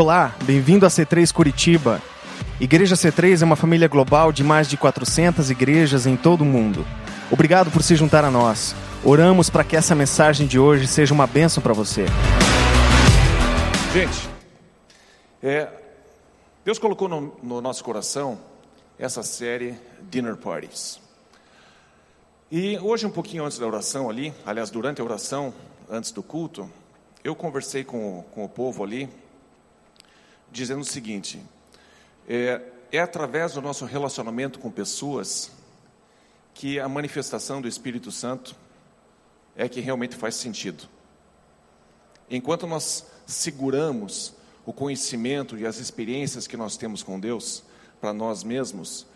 Olá, bem-vindo a C3 Curitiba. Igreja C3 é uma família global de mais de 400 igrejas em todo o mundo. Obrigado por se juntar a nós. Oramos para que essa mensagem de hoje seja uma bênção para você. Gente, é, Deus colocou no, no nosso coração essa série Dinner Parties. E hoje, um pouquinho antes da oração ali, aliás, durante a oração, antes do culto, eu conversei com, com o povo ali, dizendo o seguinte: é, é através do nosso relacionamento com pessoas que a manifestação do Espírito Santo é que realmente faz sentido. Enquanto nós seguramos o conhecimento e as experiências que nós temos com Deus para nós mesmos,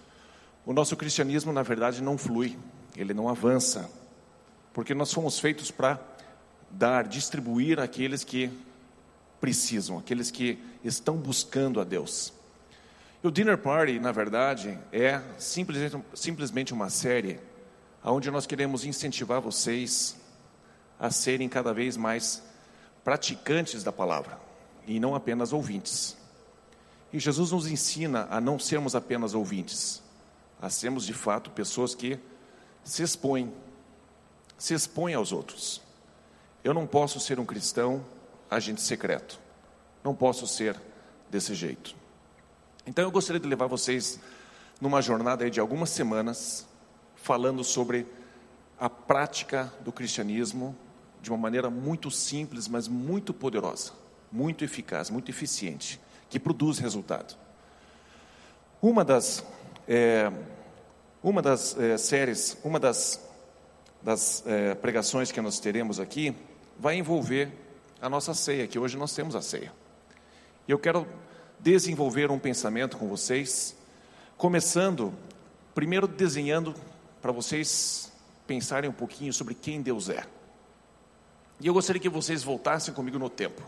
o nosso cristianismo, na verdade, não flui, ele não avança, porque nós fomos feitos para dar, distribuir àqueles que precisam, aqueles que estão buscando a Deus. E o Dinner Party, na verdade, é simplesmente, simplesmente uma série onde nós queremos incentivar vocês a serem cada vez mais praticantes da palavra e não apenas ouvintes. E Jesus nos ensina a não sermos apenas ouvintes, a sermos de fato pessoas que se expõem, se expõem aos outros. Eu não posso ser um cristão agente secreto. Não posso ser desse jeito. Então eu gostaria de levar vocês numa jornada de algumas semanas falando sobre a prática do cristianismo de uma maneira muito simples, mas muito poderosa, muito eficaz, muito eficiente, que produz resultado. Uma das é, uma das é, séries, uma das, das é, pregações que nós teremos aqui vai envolver a nossa ceia, que hoje nós temos a ceia. Eu quero desenvolver um pensamento com vocês, começando primeiro desenhando para vocês pensarem um pouquinho sobre quem Deus é. E eu gostaria que vocês voltassem comigo no tempo.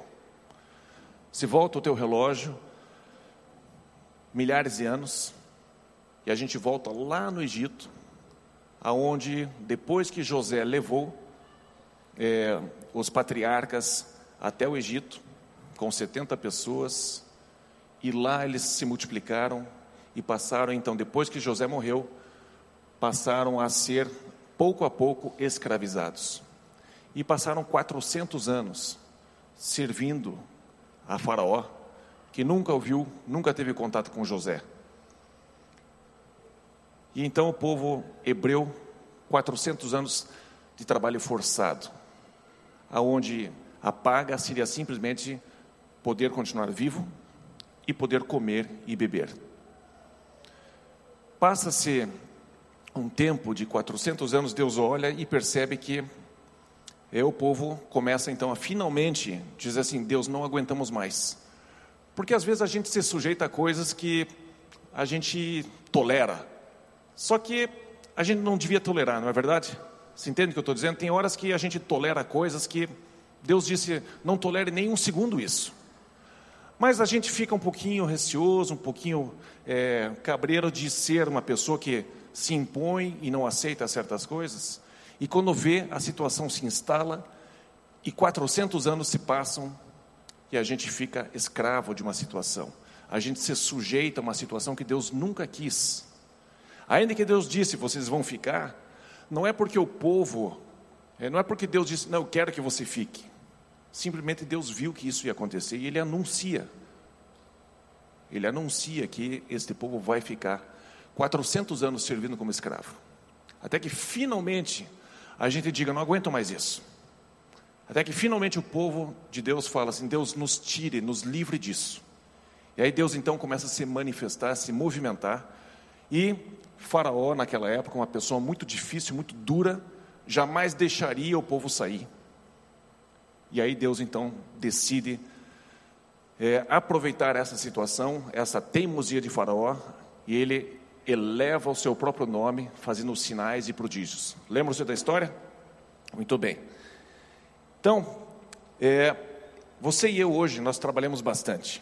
Se volta o teu relógio, milhares de anos, e a gente volta lá no Egito, aonde depois que José levou é, os patriarcas até o Egito, com 70 pessoas, e lá eles se multiplicaram e passaram, então, depois que José morreu, passaram a ser, pouco a pouco, escravizados. E passaram 400 anos servindo a Faraó, que nunca ouviu, nunca teve contato com José. E então o povo hebreu, 400 anos de trabalho forçado aonde a paga seria simplesmente poder continuar vivo e poder comer e beber. Passa-se um tempo de 400 anos, Deus olha e percebe que é, o povo começa então a finalmente dizer assim: Deus, não aguentamos mais. Porque às vezes a gente se sujeita a coisas que a gente tolera, só que a gente não devia tolerar, não é verdade? Você entende o que eu estou dizendo? Tem horas que a gente tolera coisas que Deus disse: não tolere nem um segundo isso. Mas a gente fica um pouquinho receoso, um pouquinho é, cabreiro de ser uma pessoa que se impõe e não aceita certas coisas. E quando vê, a situação se instala e 400 anos se passam e a gente fica escravo de uma situação. A gente se sujeita a uma situação que Deus nunca quis. Ainda que Deus disse, vocês vão ficar, não é porque o povo, é, não é porque Deus disse, não, eu quero que você fique. Simplesmente Deus viu que isso ia acontecer e Ele anuncia. Ele anuncia que este povo vai ficar 400 anos servindo como escravo. Até que finalmente a gente diga, não aguento mais isso. Até que finalmente o povo de Deus fala assim: Deus nos tire, nos livre disso. E aí Deus então começa a se manifestar, a se movimentar. E Faraó, naquela época, uma pessoa muito difícil, muito dura, jamais deixaria o povo sair. E aí Deus então decide é, aproveitar essa situação, essa teimosia de Faraó, e ele eleva o seu próprio nome, fazendo sinais e prodígios. Lembra-se da história? Muito bem. Então, é, você e eu hoje, nós trabalhamos bastante.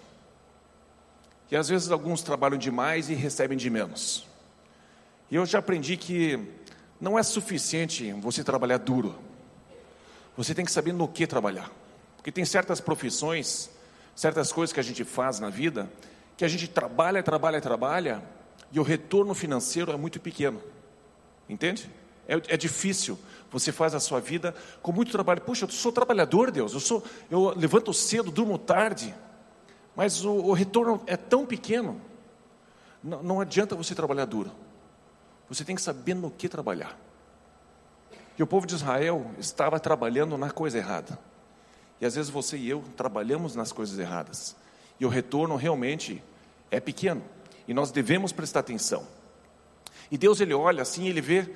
E às vezes alguns trabalham demais e recebem de menos. E eu já aprendi que não é suficiente você trabalhar duro. Você tem que saber no que trabalhar. Porque tem certas profissões certas coisas que a gente faz na vida, que a gente trabalha, trabalha, trabalha, e o retorno financeiro é muito pequeno. Entende? É, é, difícil. Você faz a sua vida com muito trabalho. Puxa, eu sou trabalhador, Deus. Eu sou, eu levanto cedo, durmo tarde. Mas o, o retorno é tão pequeno. Não, não adianta você trabalhar duro. Você tem que saber no que trabalhar. E o povo de Israel estava trabalhando na coisa errada. E às vezes você e eu trabalhamos nas coisas erradas. E o retorno realmente é pequeno. E nós devemos prestar atenção. E Deus ele olha assim, ele vê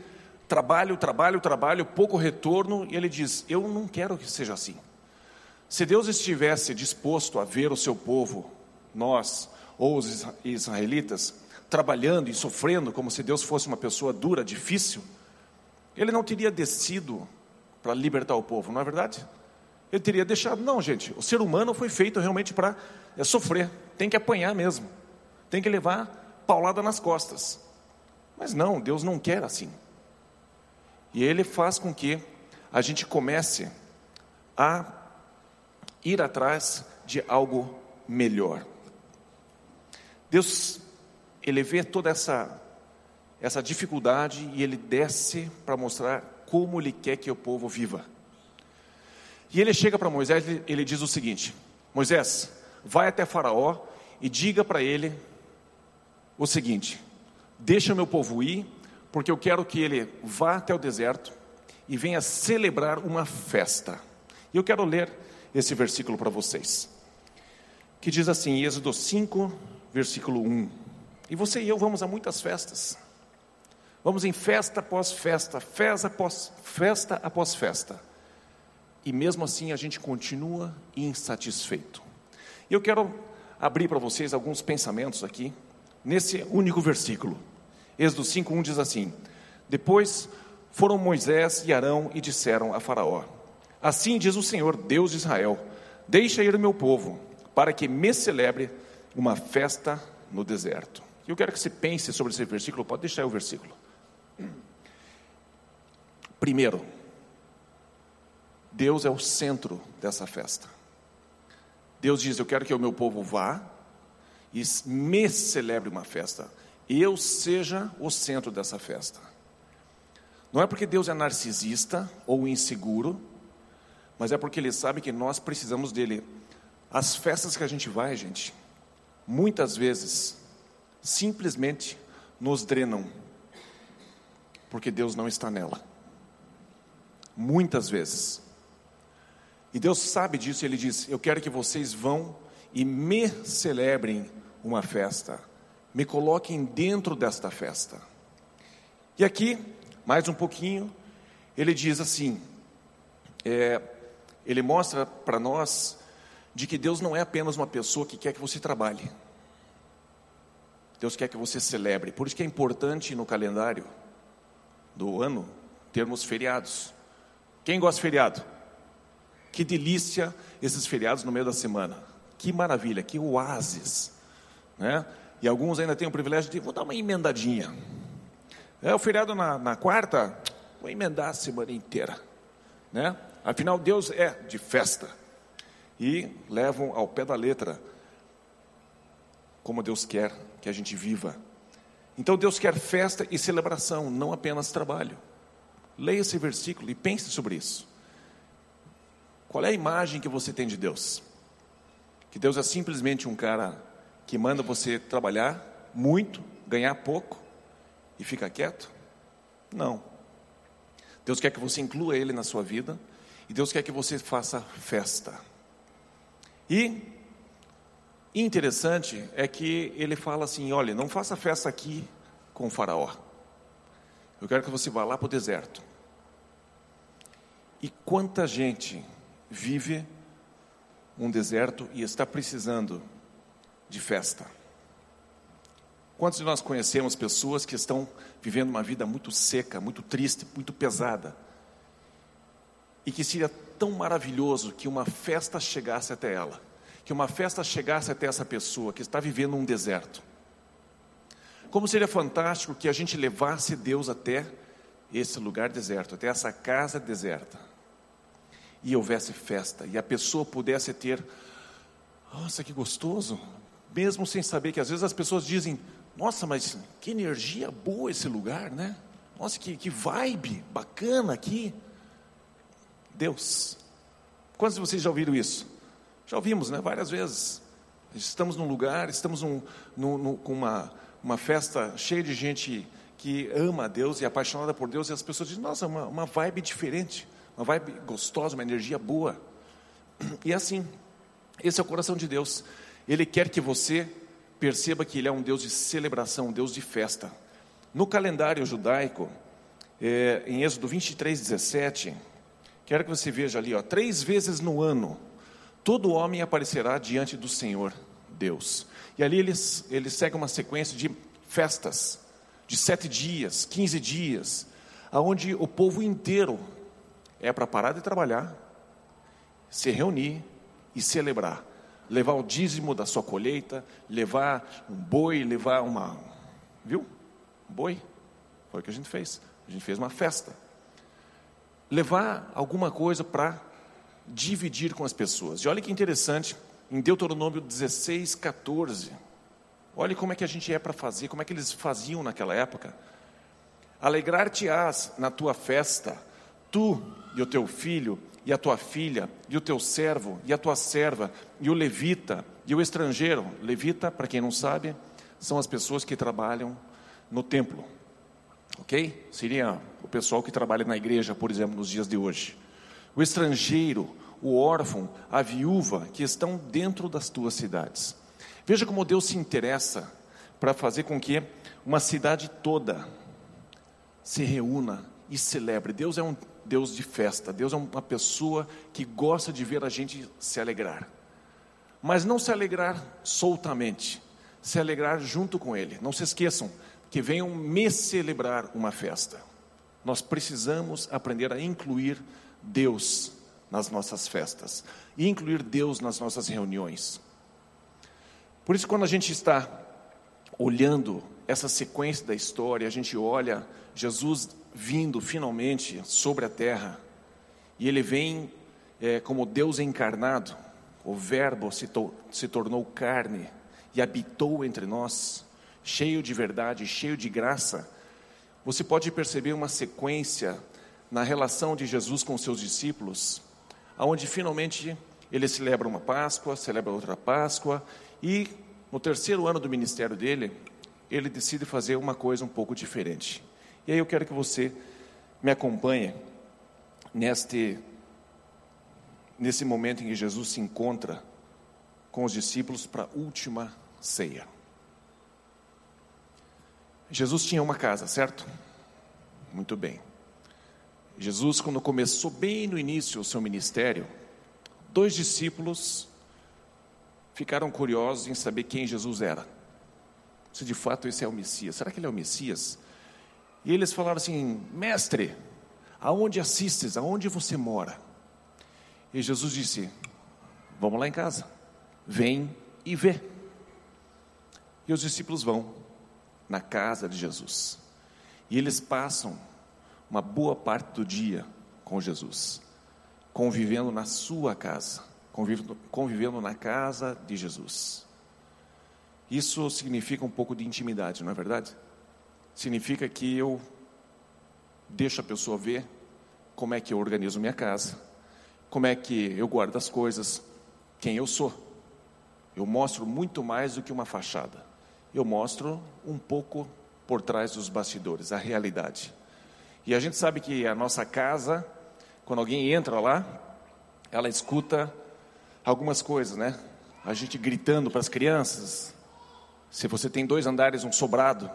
trabalho, trabalho, trabalho, pouco retorno, e ele diz: Eu não quero que seja assim. Se Deus estivesse disposto a ver o seu povo, nós ou os israelitas, trabalhando e sofrendo como se Deus fosse uma pessoa dura, difícil, ele não teria descido para libertar o povo, não é verdade? Ele teria deixado, não, gente, o ser humano foi feito realmente para é, sofrer, tem que apanhar mesmo, tem que levar paulada nas costas. Mas não, Deus não quer assim. E Ele faz com que a gente comece a ir atrás de algo melhor. Deus, Ele vê toda essa, essa dificuldade e Ele desce para mostrar como Ele quer que o povo viva. E Ele chega para Moisés, ele diz o seguinte: Moisés, vai até Faraó e diga para ele o seguinte: Deixa meu povo ir, porque eu quero que ele vá até o deserto e venha celebrar uma festa. E eu quero ler esse versículo para vocês, que diz assim, Êxodo 5, versículo 1. E você e eu vamos a muitas festas. Vamos em festa após festa, festa após festa após festa. E mesmo assim a gente continua insatisfeito. E eu quero abrir para vocês alguns pensamentos aqui nesse único versículo. Êxodo 5:1 diz assim: Depois foram Moisés e Arão e disseram a Faraó: Assim diz o Senhor, Deus de Israel: Deixa ir o meu povo, para que me celebre uma festa no deserto. Eu quero que você pense sobre esse versículo, pode deixar o versículo. Primeiro, Deus é o centro dessa festa. Deus diz: Eu quero que o meu povo vá e me celebre uma festa. Eu seja o centro dessa festa. Não é porque Deus é narcisista ou inseguro, mas é porque Ele sabe que nós precisamos dele. As festas que a gente vai, gente, muitas vezes, simplesmente nos drenam, porque Deus não está nela. Muitas vezes. E Deus sabe disso, e Ele diz: Eu quero que vocês vão e me celebrem uma festa, me coloquem dentro desta festa. E aqui, mais um pouquinho, ele diz assim: é, ele mostra para nós de que Deus não é apenas uma pessoa que quer que você trabalhe, Deus quer que você celebre. Por isso que é importante no calendário do ano termos feriados. Quem gosta de feriado? Que delícia esses feriados no meio da semana. Que maravilha, que oásis né? E alguns ainda têm o privilégio de, vou dar uma emendadinha. É o feriado na, na quarta, vou emendar a semana inteira, né? Afinal, Deus é de festa. E levam ao pé da letra como Deus quer que a gente viva. Então Deus quer festa e celebração, não apenas trabalho. Leia esse versículo e pense sobre isso. Qual é a imagem que você tem de Deus? Que Deus é simplesmente um cara que manda você trabalhar muito, ganhar pouco e ficar quieto? Não. Deus quer que você inclua Ele na sua vida e Deus quer que você faça festa. E interessante é que ele fala assim: olha, não faça festa aqui com o Faraó. Eu quero que você vá lá para o deserto. E quanta gente vive um deserto e está precisando de festa. Quantos de nós conhecemos pessoas que estão vivendo uma vida muito seca, muito triste, muito pesada? E que seria tão maravilhoso que uma festa chegasse até ela, que uma festa chegasse até essa pessoa que está vivendo um deserto. Como seria fantástico que a gente levasse Deus até esse lugar deserto, até essa casa deserta, e houvesse festa, e a pessoa pudesse ter Nossa, que gostoso. Mesmo sem saber que às vezes as pessoas dizem: Nossa, mas que energia boa esse lugar, né? Nossa, que, que vibe bacana aqui. Deus. Quantos de vocês já ouviram isso? Já ouvimos, né? Várias vezes. Estamos num lugar, estamos num, num, num, com uma, uma festa cheia de gente que ama a Deus e é apaixonada por Deus, e as pessoas dizem: Nossa, uma, uma vibe diferente, uma vibe gostosa, uma energia boa. E é assim, esse é o coração de Deus. Ele quer que você perceba que Ele é um Deus de celebração, um Deus de festa. No calendário judaico, é, em Êxodo 23, 17, quero que você veja ali, ó, três vezes no ano, todo homem aparecerá diante do Senhor Deus. E ali eles, eles seguem uma sequência de festas, de sete dias, quinze dias, aonde o povo inteiro é para parar de trabalhar, se reunir e celebrar. Levar o dízimo da sua colheita, levar um boi, levar uma. Viu? Um boi. Foi o que a gente fez. A gente fez uma festa. Levar alguma coisa para dividir com as pessoas. E olha que interessante, em Deuteronômio 16, 14. Olha como é que a gente é para fazer, como é que eles faziam naquela época. Alegrar-te-ás na tua festa, tu e o teu filho, e a tua filha, e o teu servo, e a tua serva, e o levita, e o estrangeiro. Levita, para quem não sabe, são as pessoas que trabalham no templo. Ok? Seria o pessoal que trabalha na igreja, por exemplo, nos dias de hoje. O estrangeiro, o órfão, a viúva que estão dentro das tuas cidades. Veja como Deus se interessa para fazer com que uma cidade toda se reúna e celebre. Deus é um Deus de festa, Deus é uma pessoa que gosta de ver a gente se alegrar. Mas não se alegrar soltamente, se alegrar junto com Ele. Não se esqueçam que venham me celebrar uma festa. Nós precisamos aprender a incluir Deus nas nossas festas e incluir Deus nas nossas reuniões. Por isso, quando a gente está olhando essa sequência da história, a gente olha Jesus vindo finalmente sobre a terra, e ele vem é, como Deus encarnado, o Verbo se, to se tornou carne e habitou entre nós, cheio de verdade, cheio de graça. Você pode perceber uma sequência na relação de Jesus com seus discípulos, aonde finalmente ele celebra uma Páscoa, celebra outra Páscoa, e no terceiro ano do ministério dele, ele decide fazer uma coisa um pouco diferente. E aí eu quero que você me acompanhe neste nesse momento em que Jesus se encontra com os discípulos para a última ceia. Jesus tinha uma casa, certo? Muito bem. Jesus, quando começou bem no início o seu ministério, dois discípulos ficaram curiosos em saber quem Jesus era. Se de fato esse é o Messias. Será que ele é o Messias? E eles falaram assim: Mestre, aonde assistes? Aonde você mora? E Jesus disse: Vamos lá em casa, vem e vê. E os discípulos vão na casa de Jesus. E eles passam uma boa parte do dia com Jesus, convivendo na sua casa, convivendo, convivendo na casa de Jesus. Isso significa um pouco de intimidade, não é verdade? significa que eu deixo a pessoa ver como é que eu organizo minha casa, como é que eu guardo as coisas, quem eu sou. Eu mostro muito mais do que uma fachada. Eu mostro um pouco por trás dos bastidores, a realidade. E a gente sabe que a nossa casa, quando alguém entra lá, ela escuta algumas coisas, né? A gente gritando para as crianças. Se você tem dois andares, um sobrado,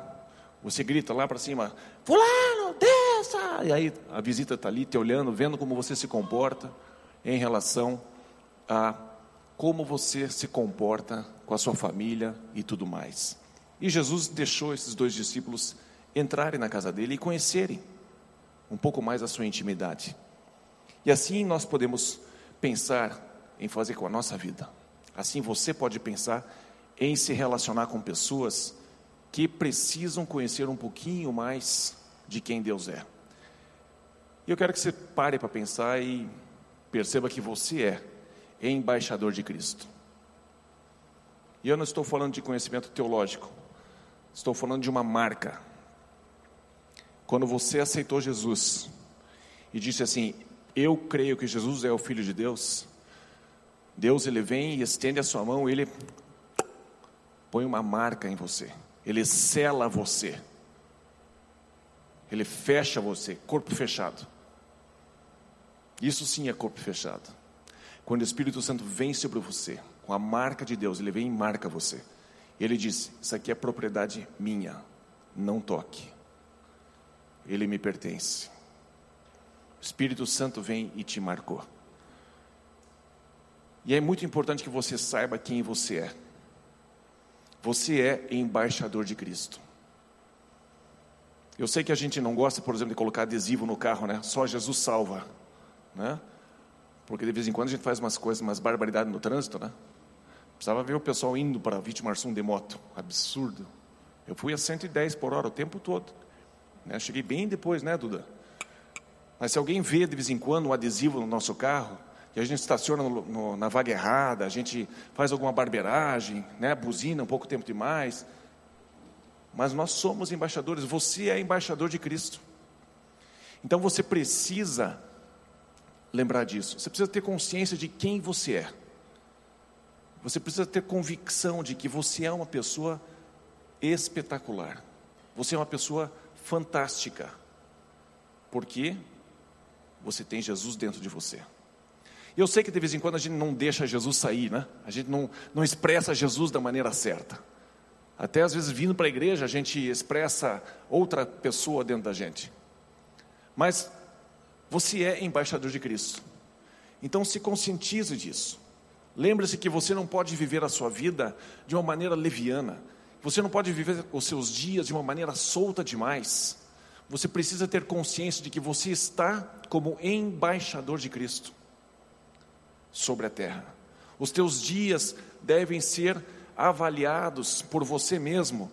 você grita lá para cima, fulano, desça! E aí a visita está ali te olhando, vendo como você se comporta em relação a como você se comporta com a sua família e tudo mais. E Jesus deixou esses dois discípulos entrarem na casa dele e conhecerem um pouco mais a sua intimidade. E assim nós podemos pensar em fazer com a nossa vida. Assim você pode pensar em se relacionar com pessoas que precisam conhecer um pouquinho mais de quem Deus é. E eu quero que você pare para pensar e perceba que você é embaixador de Cristo. E eu não estou falando de conhecimento teológico, estou falando de uma marca. Quando você aceitou Jesus e disse assim: Eu creio que Jesus é o Filho de Deus, Deus ele vem e estende a sua mão, ele põe uma marca em você, ele sela você, ele fecha você, corpo fechado. Isso sim é corpo fechado. Quando o Espírito Santo vem sobre você, com a marca de Deus, ele vem e marca você. Ele diz: Isso aqui é propriedade minha, não toque. Ele me pertence. O Espírito Santo vem e te marcou. E é muito importante que você saiba quem você é. Você é embaixador de Cristo. Eu sei que a gente não gosta, por exemplo, de colocar adesivo no carro, né? Só Jesus salva, né? Porque de vez em quando a gente faz umas coisas, umas barbaridades no trânsito, né? Precisava ver o pessoal indo para Vitimarsum de moto. Absurdo. Eu fui a 110 por hora o tempo todo. Né? Cheguei bem depois, né, Duda? Mas se alguém vê de vez em quando um adesivo no nosso carro, e a gente estaciona no, no, na vaga errada, a gente faz alguma barbeiragem, né, buzina um pouco tempo demais. Mas nós somos embaixadores, você é embaixador de Cristo. Então você precisa lembrar disso. Você precisa ter consciência de quem você é. Você precisa ter convicção de que você é uma pessoa espetacular. Você é uma pessoa fantástica. Porque você tem Jesus dentro de você. Eu sei que de vez em quando a gente não deixa Jesus sair, né? A gente não, não expressa Jesus da maneira certa. Até às vezes vindo para a igreja a gente expressa outra pessoa dentro da gente. Mas você é embaixador de Cristo. Então se conscientize disso. Lembre-se que você não pode viver a sua vida de uma maneira leviana. Você não pode viver os seus dias de uma maneira solta demais. Você precisa ter consciência de que você está como embaixador de Cristo sobre a terra. Os teus dias devem ser avaliados por você mesmo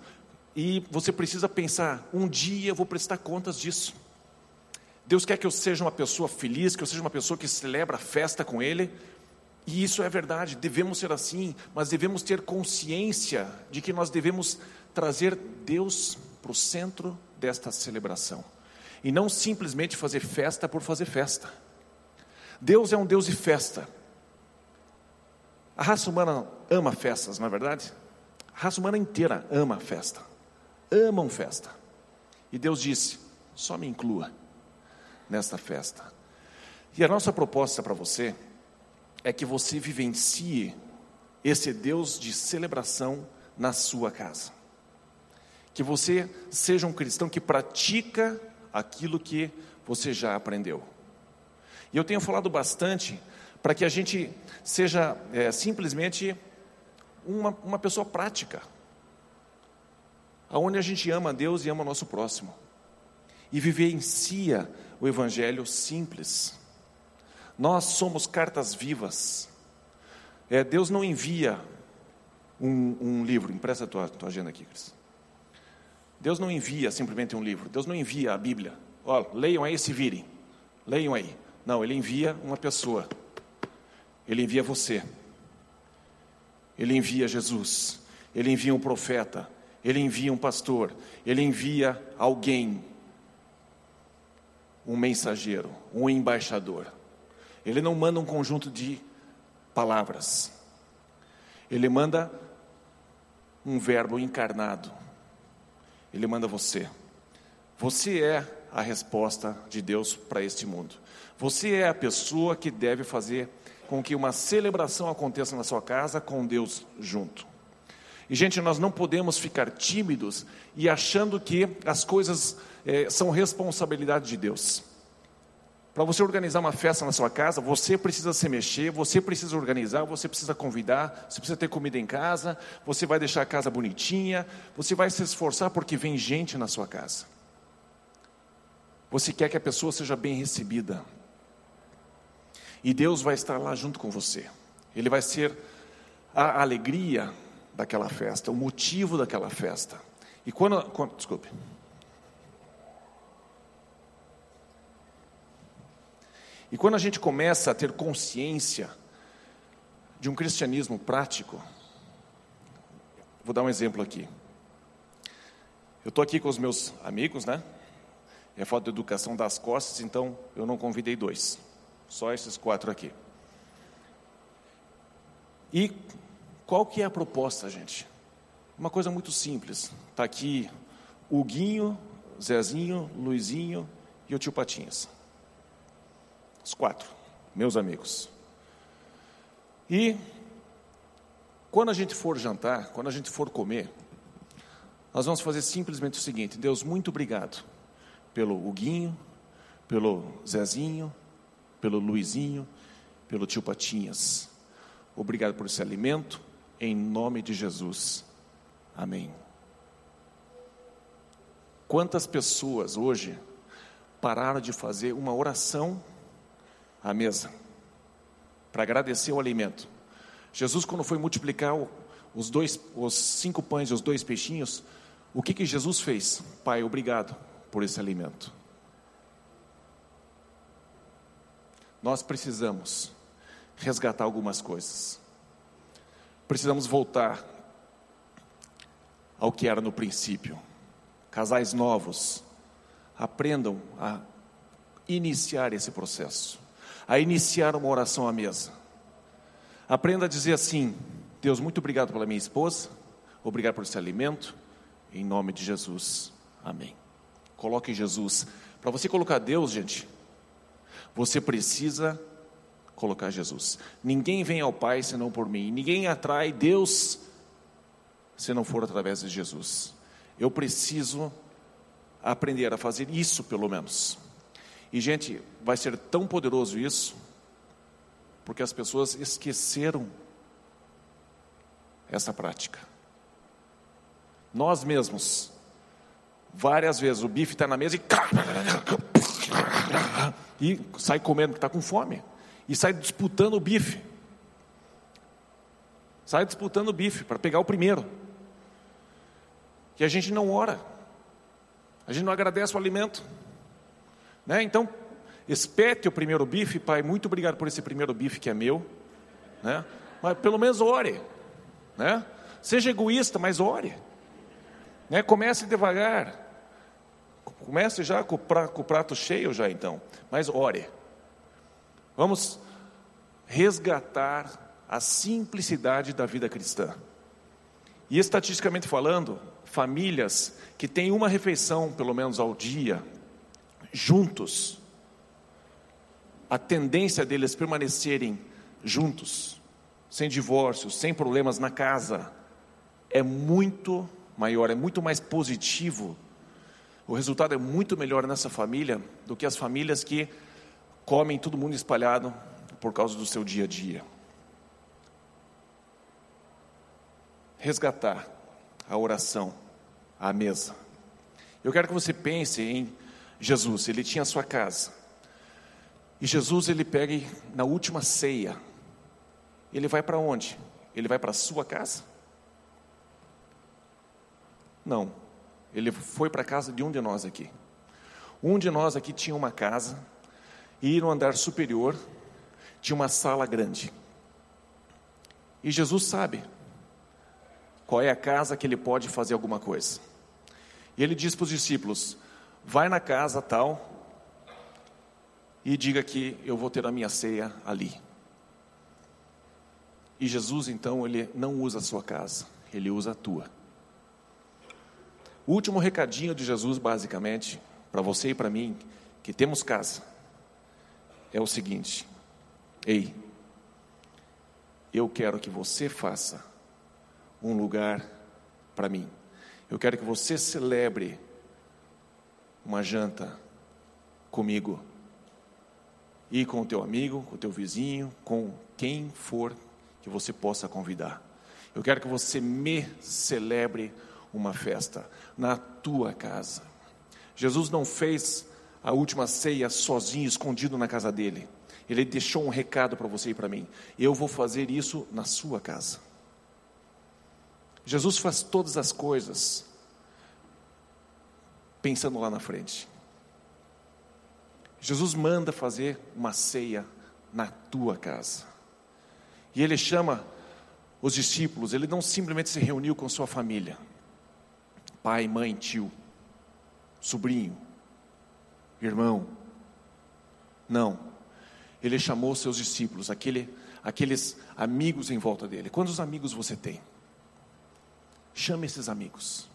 e você precisa pensar: um dia eu vou prestar contas disso. Deus quer que eu seja uma pessoa feliz, que eu seja uma pessoa que celebra a festa com Ele. E isso é verdade, devemos ser assim, mas devemos ter consciência de que nós devemos trazer Deus para o centro desta celebração. E não simplesmente fazer festa por fazer festa. Deus é um Deus de festa. A raça humana ama festas, não é verdade? A raça humana inteira ama festa. Amam festa. E Deus disse: só me inclua nesta festa. E a nossa proposta para você é que você vivencie esse Deus de celebração na sua casa. Que você seja um cristão que pratica aquilo que você já aprendeu. E eu tenho falado bastante para que a gente seja é, simplesmente uma, uma pessoa prática, aonde a gente ama a Deus e ama o nosso próximo, e vivencia o Evangelho simples. Nós somos cartas vivas. É, Deus não envia um, um livro, empresta a tua, tua agenda aqui, Cris. Deus não envia simplesmente um livro, Deus não envia a Bíblia. Olha, leiam aí e se virem. Leiam aí. Não, Ele envia uma pessoa. Ele envia você. Ele envia Jesus. Ele envia um profeta. Ele envia um pastor. Ele envia alguém um mensageiro, um embaixador. Ele não manda um conjunto de palavras. Ele manda um verbo encarnado. Ele manda você. Você é a resposta de Deus para este mundo. Você é a pessoa que deve fazer com que uma celebração aconteça na sua casa com Deus junto. E, gente, nós não podemos ficar tímidos e achando que as coisas é, são responsabilidade de Deus. Para você organizar uma festa na sua casa, você precisa se mexer, você precisa organizar, você precisa convidar, você precisa ter comida em casa, você vai deixar a casa bonitinha, você vai se esforçar porque vem gente na sua casa. Você quer que a pessoa seja bem recebida. E Deus vai estar lá junto com você. Ele vai ser a alegria daquela festa, o motivo daquela festa. E quando, quando desculpe. E quando a gente começa a ter consciência de um cristianismo prático, Vou dar um exemplo aqui. Eu estou aqui com os meus amigos, né? É falta de educação das costas, então eu não convidei dois. Só esses quatro aqui. E qual que é a proposta, gente? Uma coisa muito simples. Está aqui o Guinho, Zezinho, Luizinho e o tio Patinhas. Os quatro, meus amigos. E quando a gente for jantar, quando a gente for comer, nós vamos fazer simplesmente o seguinte: Deus, muito obrigado pelo Huguinho, pelo Zezinho, pelo Luizinho, pelo tio Patinhas. Obrigado por esse alimento, em nome de Jesus. Amém. Quantas pessoas hoje pararam de fazer uma oração à mesa para agradecer o alimento? Jesus, quando foi multiplicar os, dois, os cinco pães e os dois peixinhos, o que, que Jesus fez? Pai, obrigado por esse alimento. Nós precisamos resgatar algumas coisas. Precisamos voltar ao que era no princípio. Casais novos, aprendam a iniciar esse processo, a iniciar uma oração à mesa. Aprenda a dizer assim: Deus, muito obrigado pela minha esposa, obrigado por esse alimento, em nome de Jesus. Amém. Coloque Jesus. Para você colocar Deus, gente, você precisa colocar Jesus. Ninguém vem ao Pai senão por mim. Ninguém atrai Deus se não for através de Jesus. Eu preciso aprender a fazer isso, pelo menos. E, gente, vai ser tão poderoso isso, porque as pessoas esqueceram essa prática. Nós mesmos, várias vezes, o bife está na mesa e, e sai comendo que está com fome, e sai disputando o bife. Sai disputando o bife para pegar o primeiro. E a gente não ora, a gente não agradece o alimento. Né? Então, espete o primeiro bife, pai, muito obrigado por esse primeiro bife que é meu. Né? Mas pelo menos ore. Né? Seja egoísta, mas ore. Né? Comece devagar. Comece já com o, com o prato cheio já então. Mas ore. Vamos resgatar a simplicidade da vida cristã. E estatisticamente falando, famílias que têm uma refeição, pelo menos ao dia, juntos, a tendência deles permanecerem juntos, sem divórcios, sem problemas na casa, é muito maior, é muito mais positivo. O resultado é muito melhor nessa família do que as famílias que comem todo mundo espalhado por causa do seu dia a dia. Resgatar a oração à mesa. Eu quero que você pense em Jesus, ele tinha a sua casa. E Jesus ele pega na última ceia. Ele vai para onde? Ele vai para a sua casa? Não. Ele foi para a casa de um de nós aqui. Um de nós aqui tinha uma casa, e no andar superior tinha uma sala grande. E Jesus sabe qual é a casa que ele pode fazer alguma coisa. E ele diz para os discípulos: vai na casa tal e diga que eu vou ter a minha ceia ali. E Jesus então ele não usa a sua casa, ele usa a tua. O último recadinho de Jesus, basicamente, para você e para mim, que temos casa, é o seguinte: Ei, eu quero que você faça um lugar para mim. Eu quero que você celebre uma janta comigo. E com o teu amigo, com o teu vizinho, com quem for que você possa convidar. Eu quero que você me celebre uma festa na tua casa. Jesus não fez a última ceia sozinho, escondido na casa dele. Ele deixou um recado para você e para mim. Eu vou fazer isso na sua casa. Jesus faz todas as coisas pensando lá na frente. Jesus manda fazer uma ceia na tua casa. E ele chama os discípulos, ele não simplesmente se reuniu com sua família, pai, mãe, tio, sobrinho, irmão. Não. Ele chamou seus discípulos, aquele, aqueles amigos em volta dele. Quantos amigos você tem? Chame esses amigos.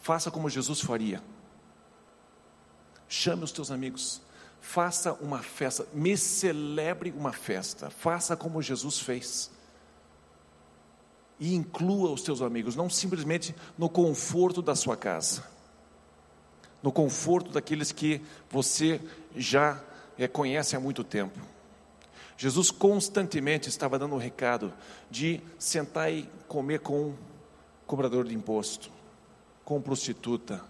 Faça como Jesus faria. Chame os teus amigos. Faça uma festa. Me celebre uma festa. Faça como Jesus fez. E inclua os teus amigos, não simplesmente no conforto da sua casa, no conforto daqueles que você já é, conhece há muito tempo. Jesus constantemente estava dando o recado de sentar e comer com um cobrador de imposto, com prostituta,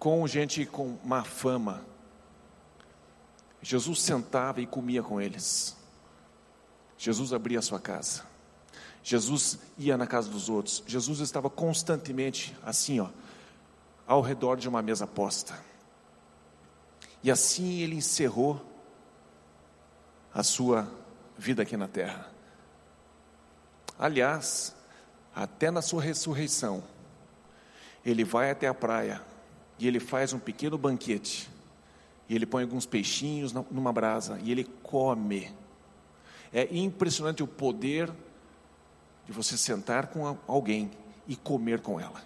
com gente com má fama. Jesus sentava e comia com eles. Jesus abria a sua casa. Jesus ia na casa dos outros. Jesus estava constantemente assim, ó, ao redor de uma mesa posta. E assim ele encerrou a sua vida aqui na terra. Aliás, até na sua ressurreição, ele vai até a praia e ele faz um pequeno banquete. E ele põe alguns peixinhos numa brasa e ele come. É impressionante o poder de você sentar com alguém e comer com ela.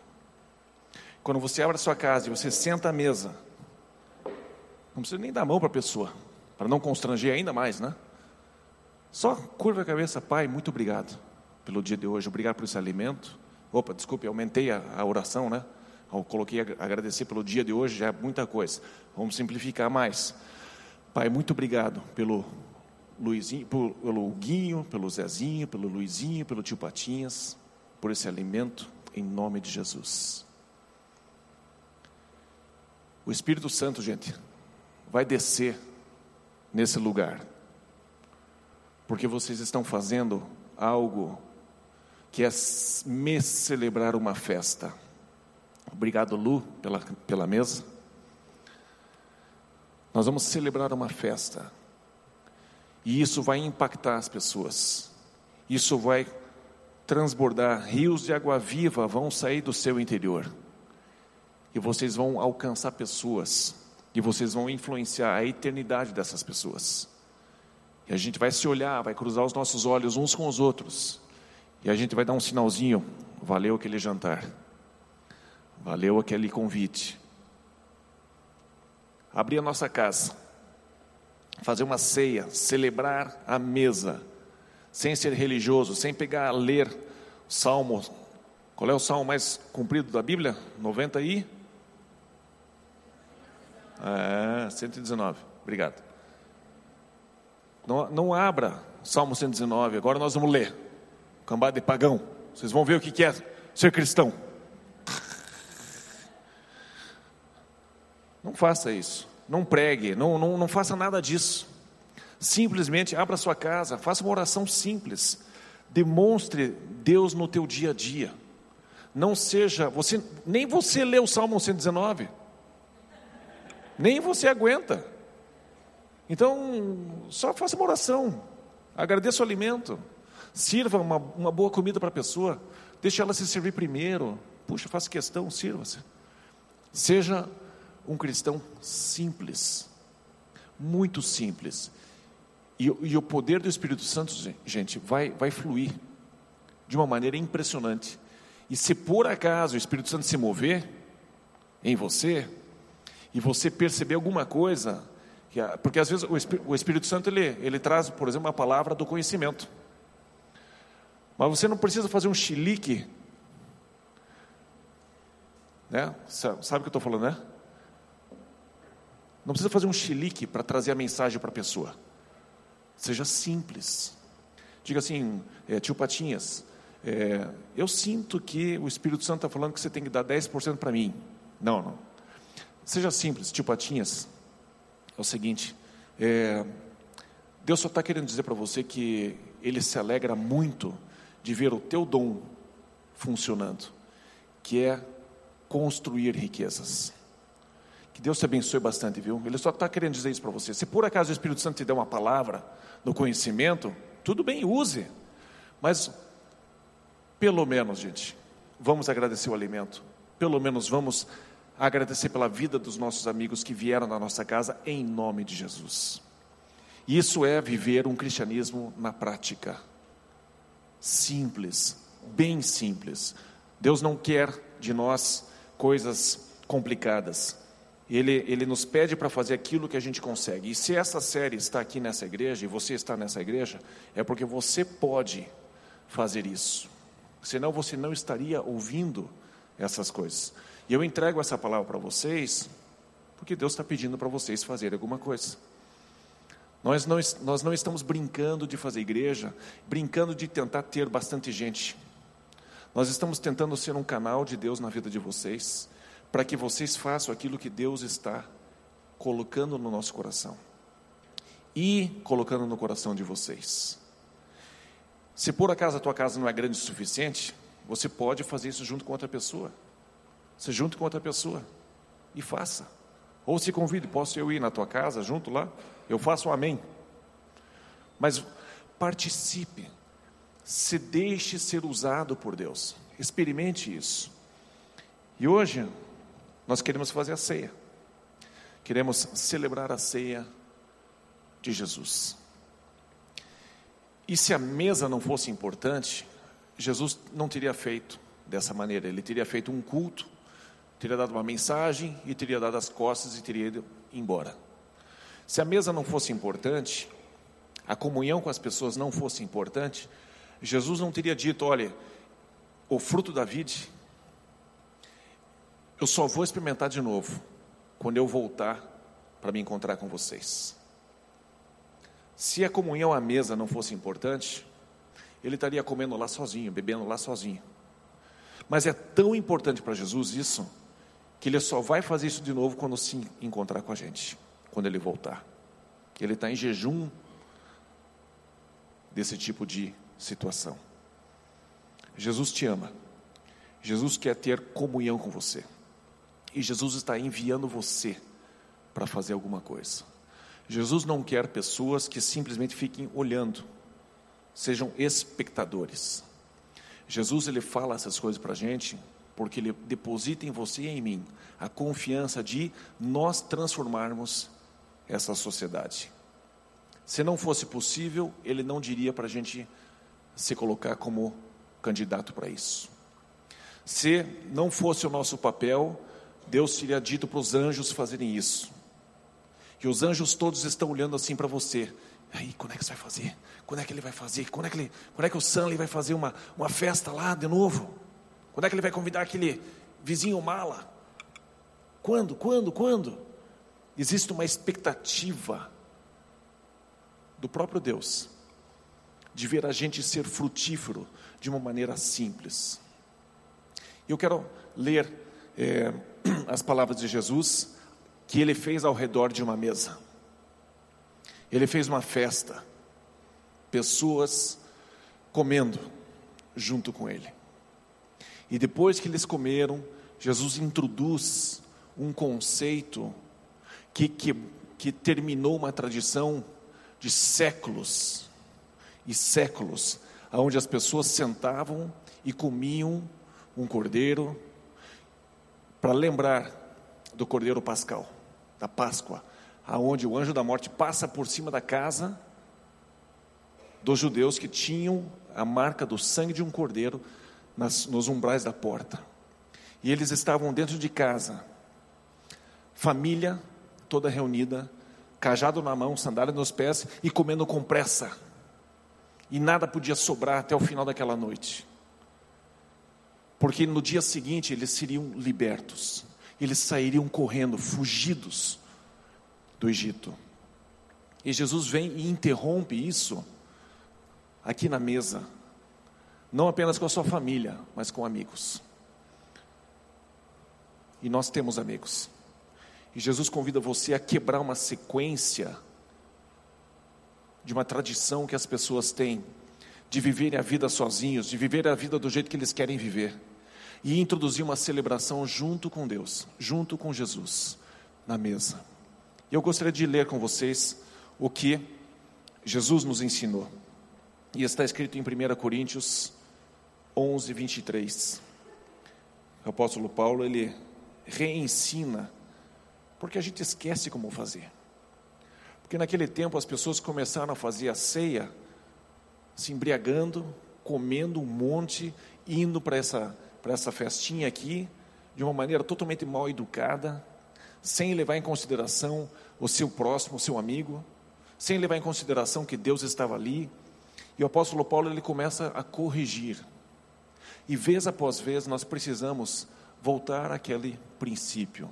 Quando você abre a sua casa e você senta à mesa, não precisa nem dar mão para a pessoa, para não constranger ainda mais, né? Só curva a cabeça, Pai, muito obrigado pelo dia de hoje, obrigado por esse alimento. Opa, desculpe, aumentei a, a oração, né? Eu coloquei agradecer pelo dia de hoje, já é muita coisa. Vamos simplificar mais. Pai, muito obrigado pelo Luizinho, pelo Guinho, pelo Zezinho, pelo Luizinho, pelo tio Patinhas, por esse alimento, em nome de Jesus. O Espírito Santo, gente, vai descer nesse lugar, porque vocês estão fazendo algo que é me celebrar uma festa. Obrigado, Lu, pela, pela mesa. Nós vamos celebrar uma festa, e isso vai impactar as pessoas, isso vai transbordar, rios de água viva vão sair do seu interior, e vocês vão alcançar pessoas. E vocês vão influenciar a eternidade dessas pessoas. E a gente vai se olhar, vai cruzar os nossos olhos uns com os outros. E a gente vai dar um sinalzinho: valeu aquele jantar, valeu aquele convite. Abrir a nossa casa, fazer uma ceia, celebrar a mesa, sem ser religioso, sem pegar a ler o salmo. Qual é o salmo mais comprido da Bíblia? 90 e é, 119. Obrigado. Não, não abra Salmo 119. Agora nós vamos ler. Cambada de pagão. Vocês vão ver o que é ser cristão. Não faça isso. Não pregue. Não, não, não faça nada disso. Simplesmente abra sua casa. Faça uma oração simples. Demonstre Deus no teu dia a dia. Não seja. você Nem você lê o Salmo 119 nem você aguenta. Então, só faça uma oração, agradeça o alimento, sirva uma, uma boa comida para a pessoa, deixe ela se servir primeiro. Puxa, faça questão, sirva-se. Seja um cristão simples, muito simples. E, e, o poder do Espírito Santo, gente, vai, vai fluir de uma maneira impressionante. E se por acaso o Espírito Santo se mover em você, e você perceber alguma coisa, porque às vezes o Espírito Santo ele, ele traz, por exemplo, uma palavra do conhecimento. Mas você não precisa fazer um chilique, né? Sabe o que eu estou falando, né? Não precisa fazer um chilique para trazer a mensagem para a pessoa. Seja simples. Diga assim, é, tio Patinhas, é, eu sinto que o Espírito Santo está falando que você tem que dar 10% para mim. Não, não. Seja simples, tio Patinhas. É o seguinte: é, Deus só está querendo dizer para você que Ele se alegra muito de ver o teu dom funcionando, que é construir riquezas. Que Deus te abençoe bastante, viu? Ele só está querendo dizer isso para você. Se por acaso o Espírito Santo te der uma palavra no conhecimento, tudo bem, use. Mas, pelo menos, gente, vamos agradecer o alimento. Pelo menos vamos agradecer pela vida dos nossos amigos que vieram na nossa casa em nome de Jesus. Isso é viver um cristianismo na prática. Simples, bem simples. Deus não quer de nós coisas complicadas. Ele, ele nos pede para fazer aquilo que a gente consegue. E se essa série está aqui nessa igreja, e você está nessa igreja, é porque você pode fazer isso. Senão você não estaria ouvindo essas coisas. E eu entrego essa palavra para vocês, porque Deus está pedindo para vocês fazerem alguma coisa. Nós não, nós não estamos brincando de fazer igreja, brincando de tentar ter bastante gente. Nós estamos tentando ser um canal de Deus na vida de vocês, para que vocês façam aquilo que Deus está colocando no nosso coração e colocando no coração de vocês. Se por acaso a tua casa não é grande o suficiente, você pode fazer isso junto com outra pessoa. Se junte com outra pessoa e faça. Ou se convide, posso eu ir na tua casa junto lá? Eu faço um amém. Mas participe. Se deixe ser usado por Deus. Experimente isso. E hoje nós queremos fazer a ceia. Queremos celebrar a ceia de Jesus. E se a mesa não fosse importante, Jesus não teria feito dessa maneira. Ele teria feito um culto, teria dado uma mensagem e teria dado as costas e teria ido embora. Se a mesa não fosse importante, a comunhão com as pessoas não fosse importante, Jesus não teria dito: olha, o fruto da vide eu só vou experimentar de novo quando eu voltar para me encontrar com vocês. Se a comunhão à mesa não fosse importante, ele estaria comendo lá sozinho, bebendo lá sozinho. Mas é tão importante para Jesus isso, que ele só vai fazer isso de novo quando se encontrar com a gente, quando ele voltar. Ele está em jejum desse tipo de situação. Jesus te ama. Jesus quer ter comunhão com você. E Jesus está enviando você para fazer alguma coisa. Jesus não quer pessoas que simplesmente fiquem olhando, sejam espectadores. Jesus ele fala essas coisas para a gente porque ele deposita em você e em mim a confiança de nós transformarmos essa sociedade. Se não fosse possível, ele não diria para a gente se colocar como candidato para isso. Se não fosse o nosso papel, Deus teria dito para os anjos fazerem isso. E os anjos todos estão olhando assim para você. Aí, quando é que você vai fazer? Quando é que ele vai fazer? Quando é que, ele, quando é que o Stanley vai fazer uma, uma festa lá de novo? Quando é que ele vai convidar aquele vizinho mala? Quando, quando, quando? Existe uma expectativa do próprio Deus de ver a gente ser frutífero de uma maneira simples. Eu quero ler é, as palavras de Jesus que ele fez ao redor de uma mesa. Ele fez uma festa, pessoas comendo junto com ele. E depois que eles comeram, Jesus introduz um conceito que, que, que terminou uma tradição de séculos e séculos, onde as pessoas sentavam e comiam um cordeiro para lembrar do Cordeiro Pascal, da Páscoa, aonde o anjo da morte passa por cima da casa dos judeus que tinham a marca do sangue de um cordeiro nas, nos umbrais da porta. E eles estavam dentro de casa, família toda reunida, cajado na mão, sandália nos pés e comendo com pressa. E nada podia sobrar até o final daquela noite porque no dia seguinte eles seriam libertos, eles sairiam correndo, fugidos do Egito. E Jesus vem e interrompe isso aqui na mesa, não apenas com a sua família, mas com amigos. E nós temos amigos. E Jesus convida você a quebrar uma sequência de uma tradição que as pessoas têm de viverem a vida sozinhos, de viver a vida do jeito que eles querem viver e introduzir uma celebração junto com Deus, junto com Jesus, na mesa. Eu gostaria de ler com vocês o que Jesus nos ensinou. E está escrito em 1 Coríntios 11, 23. O apóstolo Paulo, ele reensina, porque a gente esquece como fazer. Porque naquele tempo as pessoas começaram a fazer a ceia, se embriagando, comendo um monte, indo para essa, essa festinha aqui, de uma maneira totalmente mal educada, sem levar em consideração o seu próximo, o seu amigo, sem levar em consideração que Deus estava ali. E o apóstolo Paulo ele começa a corrigir. E vez após vez nós precisamos voltar àquele princípio.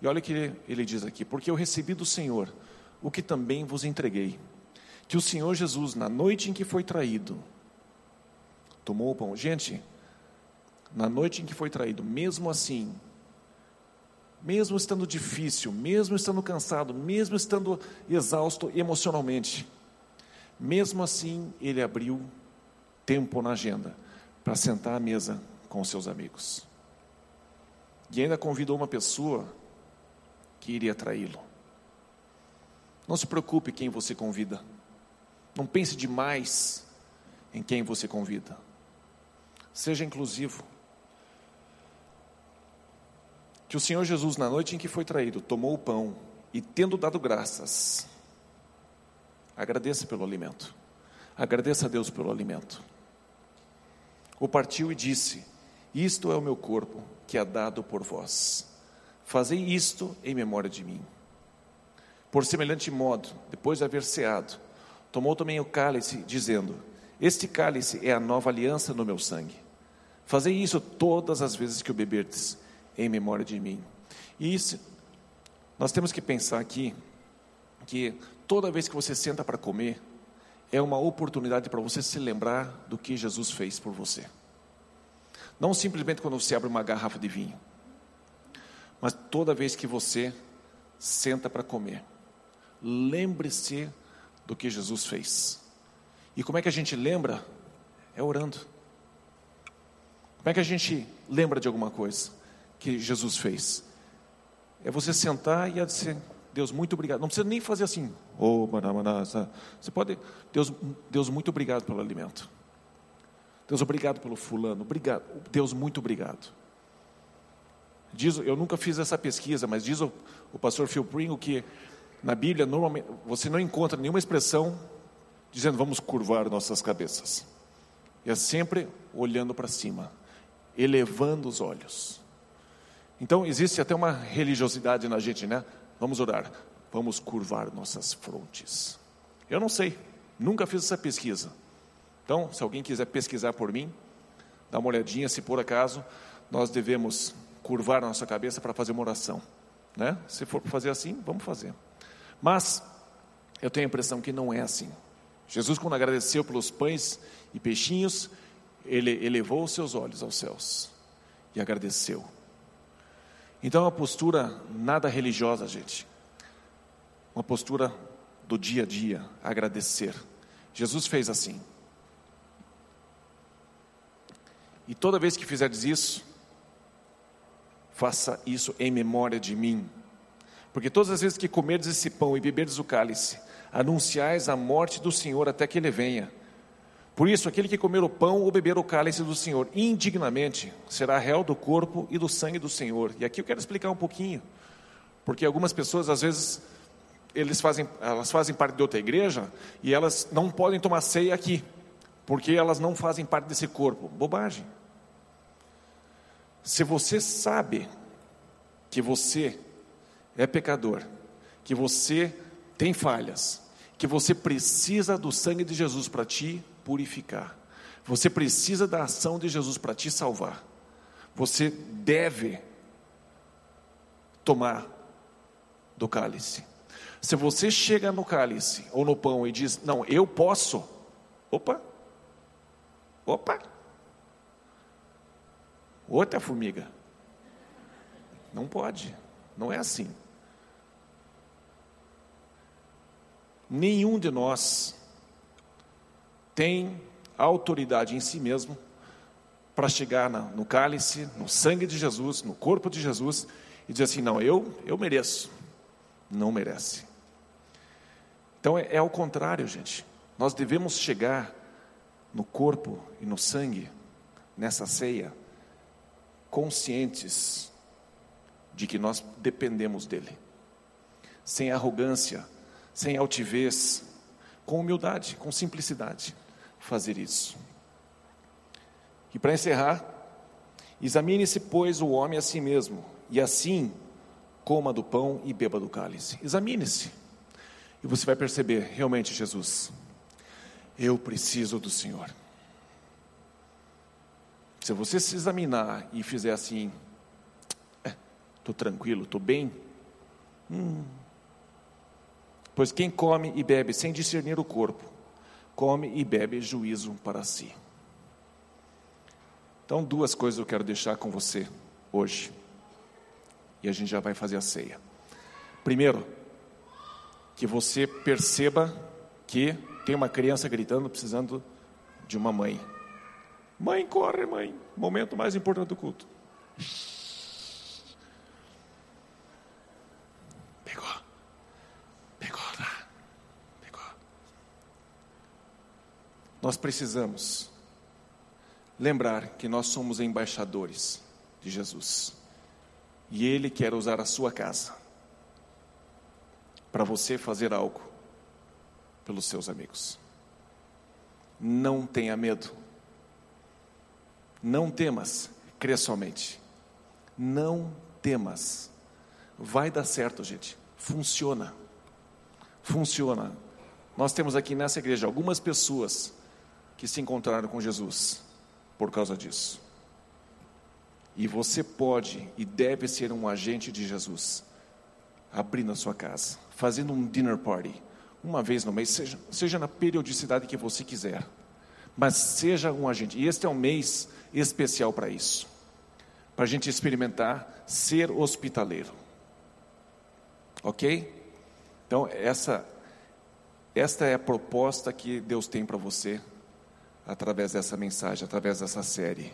E olha o que ele diz aqui: porque eu recebi do Senhor o que também vos entreguei, que o Senhor Jesus, na noite em que foi traído, tomou o pão. Gente, na noite em que foi traído, mesmo assim, mesmo estando difícil, mesmo estando cansado, mesmo estando exausto emocionalmente, mesmo assim, ele abriu tempo na agenda para sentar à mesa com seus amigos. E ainda convidou uma pessoa que iria traí-lo. Não se preocupe quem você convida. Não pense demais em quem você convida. Seja inclusivo. Que o Senhor Jesus, na noite em que foi traído, tomou o pão e, tendo dado graças, agradeça pelo alimento. Agradeça a Deus pelo alimento. O partiu e disse: Isto é o meu corpo, que é dado por vós. Fazei isto em memória de mim. Por semelhante modo, depois de haver ceado, tomou também o cálice, dizendo: Este cálice é a nova aliança no meu sangue. Fazei isso todas as vezes que o beberdes em memória de mim. E isso, nós temos que pensar aqui que toda vez que você senta para comer, é uma oportunidade para você se lembrar do que Jesus fez por você. Não simplesmente quando você abre uma garrafa de vinho, mas toda vez que você senta para comer, lembre-se do que Jesus fez. E como é que a gente lembra? É orando. Como é que a gente lembra de alguma coisa? que Jesus fez. É você sentar e dizer, Deus, muito obrigado. Não precisa nem fazer assim, oh, você pode, Deus, Deus, muito obrigado pelo alimento. Deus, obrigado pelo fulano, obrigado, Deus, muito obrigado. Diz, eu nunca fiz essa pesquisa, mas diz o, o pastor Phil Pringle que na Bíblia normalmente você não encontra nenhuma expressão dizendo vamos curvar nossas cabeças. É sempre olhando para cima, elevando os olhos. Então existe até uma religiosidade na gente, né? Vamos orar, vamos curvar nossas frontes. Eu não sei, nunca fiz essa pesquisa. Então, se alguém quiser pesquisar por mim, dá uma olhadinha se por acaso nós devemos curvar nossa cabeça para fazer uma oração, né? Se for fazer assim, vamos fazer. Mas eu tenho a impressão que não é assim. Jesus, quando agradeceu pelos pães e peixinhos, ele elevou os seus olhos aos céus e agradeceu. Então é uma postura nada religiosa, gente. Uma postura do dia a dia, agradecer. Jesus fez assim. E toda vez que fizeres isso, faça isso em memória de mim. Porque todas as vezes que comerdes esse pão e beberdes o cálice, anunciais a morte do Senhor até que ele venha. Por isso, aquele que comer o pão ou beber o cálice do Senhor indignamente será réu do corpo e do sangue do Senhor. E aqui eu quero explicar um pouquinho, porque algumas pessoas às vezes eles fazem, elas fazem parte de outra igreja e elas não podem tomar ceia aqui, porque elas não fazem parte desse corpo. Bobagem. Se você sabe que você é pecador, que você tem falhas, que você precisa do sangue de Jesus para ti purificar. Você precisa da ação de Jesus para te salvar. Você deve tomar do cálice. Se você chega no cálice ou no pão e diz, não, eu posso, opa, opa, outra formiga. Não pode, não é assim. Nenhum de nós tem autoridade em si mesmo para chegar no cálice, no sangue de Jesus, no corpo de Jesus e dizer assim: não, eu, eu mereço. Não merece. Então é, é ao contrário, gente. Nós devemos chegar no corpo e no sangue, nessa ceia, conscientes de que nós dependemos dEle, sem arrogância, sem altivez, com humildade, com simplicidade, fazer isso. E para encerrar, examine-se, pois, o homem a si mesmo, e assim coma do pão e beba do cálice. Examine-se, e você vai perceber, realmente, Jesus, eu preciso do Senhor. Se você se examinar e fizer assim, estou é, tranquilo, estou bem, hum, pois quem come e bebe sem discernir o corpo, come e bebe juízo para si. Então, duas coisas eu quero deixar com você hoje, e a gente já vai fazer a ceia. Primeiro, que você perceba que tem uma criança gritando, precisando de uma mãe. Mãe, corre, mãe. Momento mais importante do culto. Nós precisamos lembrar que nós somos embaixadores de Jesus. E Ele quer usar a sua casa para você fazer algo pelos seus amigos. Não tenha medo. Não temas, crê somente. Não temas. Vai dar certo, gente. Funciona. Funciona. Nós temos aqui nessa igreja algumas pessoas que se encontraram com Jesus por causa disso. E você pode e deve ser um agente de Jesus, abrindo a sua casa, fazendo um dinner party uma vez no mês, seja, seja na periodicidade que você quiser, mas seja um agente. E este é um mês especial para isso, para a gente experimentar ser hospitaleiro. Ok? Então, essa, esta é a proposta que Deus tem para você, através dessa mensagem, através dessa série.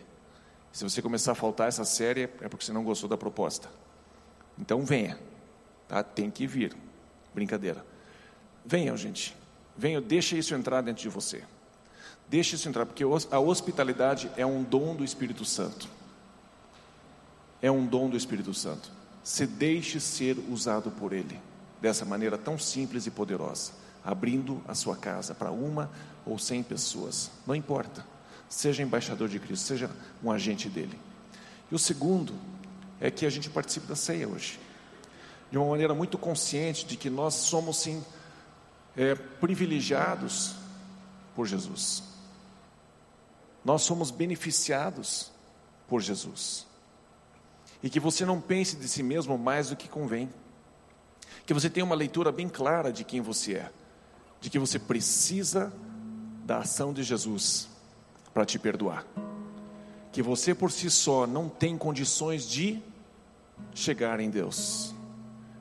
Se você começar a faltar essa série, é porque você não gostou da proposta. Então, venha, tá? tem que vir. Brincadeira. Venham, gente. Venham, deixe isso entrar dentro de você. Deixe isso entrar, porque a hospitalidade é um dom do Espírito Santo. É um dom do Espírito Santo. Se deixe ser usado por Ele, dessa maneira tão simples e poderosa, abrindo a sua casa para uma ou cem pessoas, não importa. Seja embaixador de Cristo, seja um agente dele. E o segundo é que a gente participe da ceia hoje, de uma maneira muito consciente de que nós somos sim é, privilegiados por Jesus. Nós somos beneficiados por Jesus. E que você não pense de si mesmo mais do que convém. Que você tenha uma leitura bem clara de quem você é. De que você precisa da ação de Jesus para te perdoar. Que você por si só não tem condições de chegar em Deus.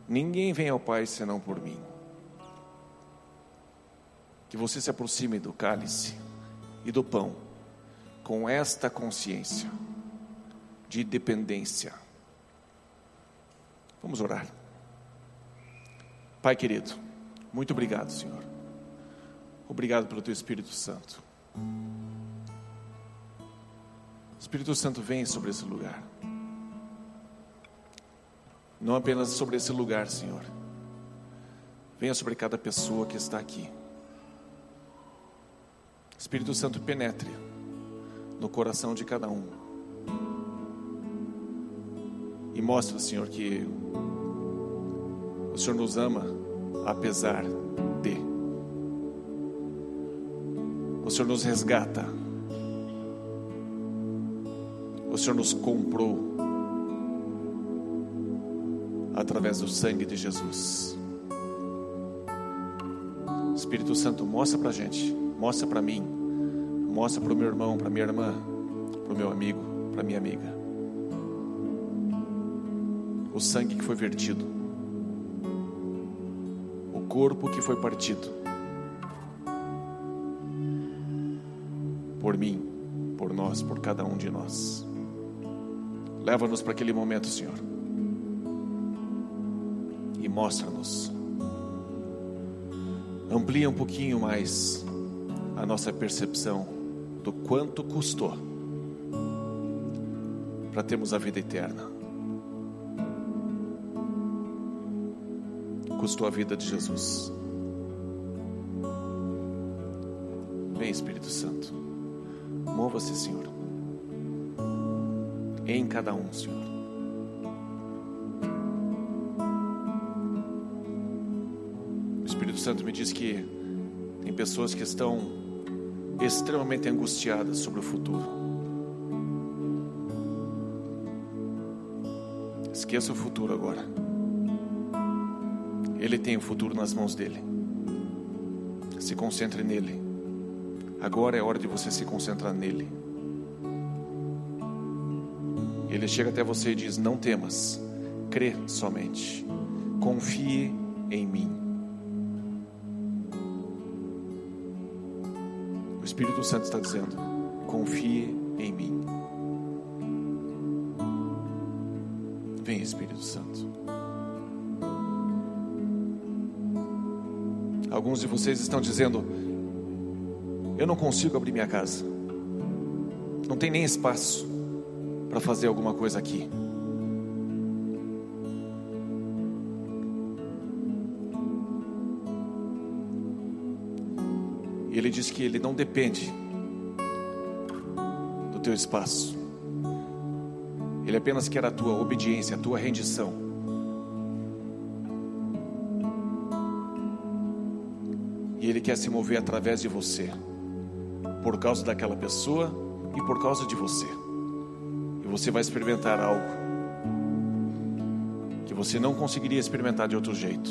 Ninguém vem ao Pai senão por mim que você se aproxime do cálice e do pão com esta consciência de dependência. Vamos orar. Pai querido, muito obrigado, Senhor. Obrigado pelo teu Espírito Santo. Espírito Santo vem sobre esse lugar. Não apenas sobre esse lugar, Senhor. Venha sobre cada pessoa que está aqui. Espírito Santo penetre no coração de cada um. E mostra, Senhor, que o Senhor nos ama apesar O Senhor nos resgata. O Senhor nos comprou através do sangue de Jesus. Espírito Santo, mostra para gente Mostra para mim, mostra para o meu irmão, para minha irmã, para o meu amigo, para minha amiga. O sangue que foi vertido, o corpo que foi partido, por mim, por nós, por cada um de nós. Leva-nos para aquele momento, Senhor, e mostra-nos. Amplia um pouquinho mais a nossa percepção do quanto custou para termos a vida eterna. Custou a vida de Jesus. Vem, Espírito Santo. Mova-se, Senhor. Em cada um, Senhor. O Espírito Santo me diz que tem pessoas que estão extremamente angustiadas sobre o futuro. Esqueça o futuro agora. Ele tem o futuro nas mãos dele. Se concentre nele. Agora é hora de você se concentrar nele. Ele chega até você e diz: Não temas, crê somente, confie em mim. O Espírito Santo está dizendo: Confie em mim. Vem, Espírito Santo. Alguns de vocês estão dizendo: Eu não consigo abrir minha casa, não tem nem espaço para fazer alguma coisa aqui. E ele diz que ele não depende do teu espaço. Ele apenas quer a tua obediência, a tua rendição. E ele quer se mover através de você, por causa daquela pessoa e por causa de você você vai experimentar algo que você não conseguiria experimentar de outro jeito.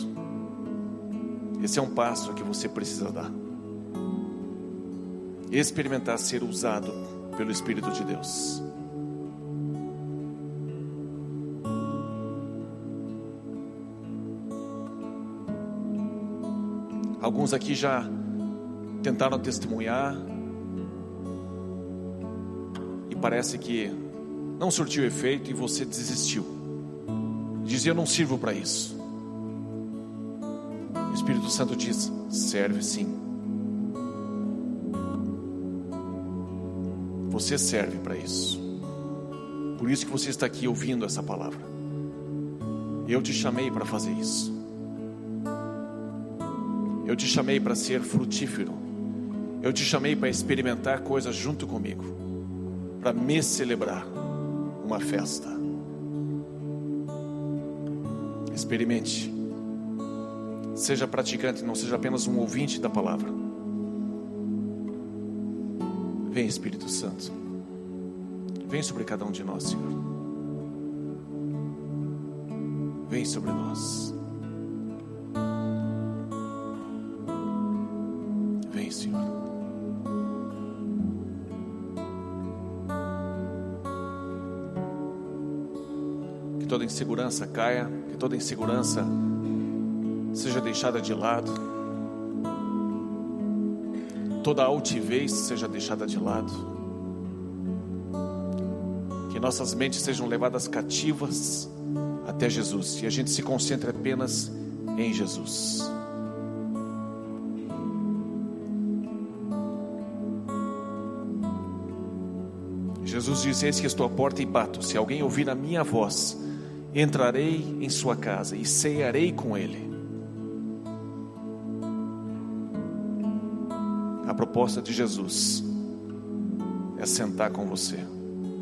Esse é um passo que você precisa dar. Experimentar ser usado pelo Espírito de Deus. Alguns aqui já tentaram testemunhar e parece que não surtiu efeito e você desistiu. Dizia: Eu não sirvo para isso. O Espírito Santo diz: Serve sim. Você serve para isso. Por isso que você está aqui ouvindo essa palavra. Eu te chamei para fazer isso. Eu te chamei para ser frutífero. Eu te chamei para experimentar coisas junto comigo, para me celebrar uma festa. Experimente. Seja praticante, não seja apenas um ouvinte da palavra. Vem, Espírito Santo. Vem sobre cada um de nós, Senhor. Vem sobre nós. Insegurança caia, que toda insegurança seja deixada de lado, toda altivez seja deixada de lado, que nossas mentes sejam levadas cativas até Jesus e a gente se concentre apenas em Jesus. Jesus diz: Eis que estou à porta e bato. Se alguém ouvir a minha voz entrarei em sua casa e cearei com ele. A proposta de Jesus é sentar com você,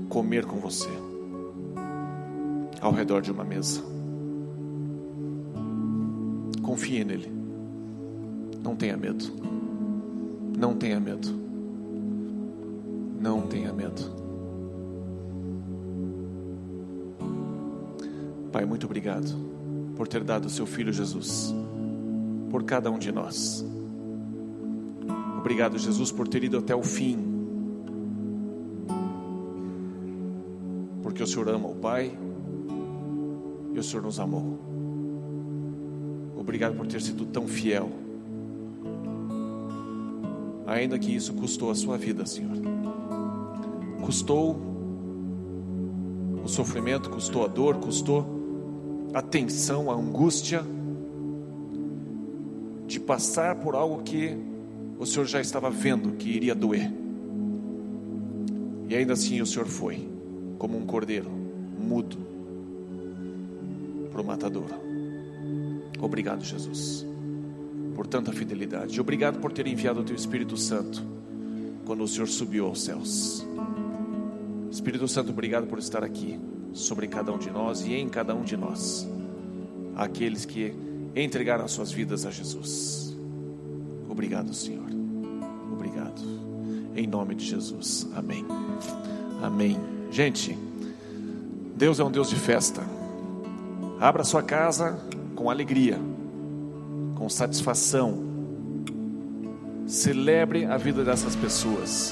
comer com você, ao redor de uma mesa. Confie nele. Não tenha medo. Não tenha medo. Não tenha medo. Pai, muito obrigado por ter dado o seu filho Jesus por cada um de nós. Obrigado, Jesus, por ter ido até o fim. Porque o Senhor ama o Pai e o Senhor nos amou. Obrigado por ter sido tão fiel. Ainda que isso custou a sua vida, Senhor. Custou o sofrimento, custou a dor, custou a tensão, a angústia de passar por algo que o Senhor já estava vendo que iria doer. E ainda assim o Senhor foi, como um cordeiro, mudo, para o matadouro. Obrigado, Jesus, por tanta fidelidade. Obrigado por ter enviado o Teu Espírito Santo quando o Senhor subiu aos céus. Espírito Santo, obrigado por estar aqui sobre cada um de nós e em cada um de nós, aqueles que entregaram as suas vidas a Jesus. Obrigado, Senhor. Obrigado. Em nome de Jesus. Amém. Amém. Gente, Deus é um Deus de festa. Abra sua casa com alegria, com satisfação. Celebre a vida dessas pessoas.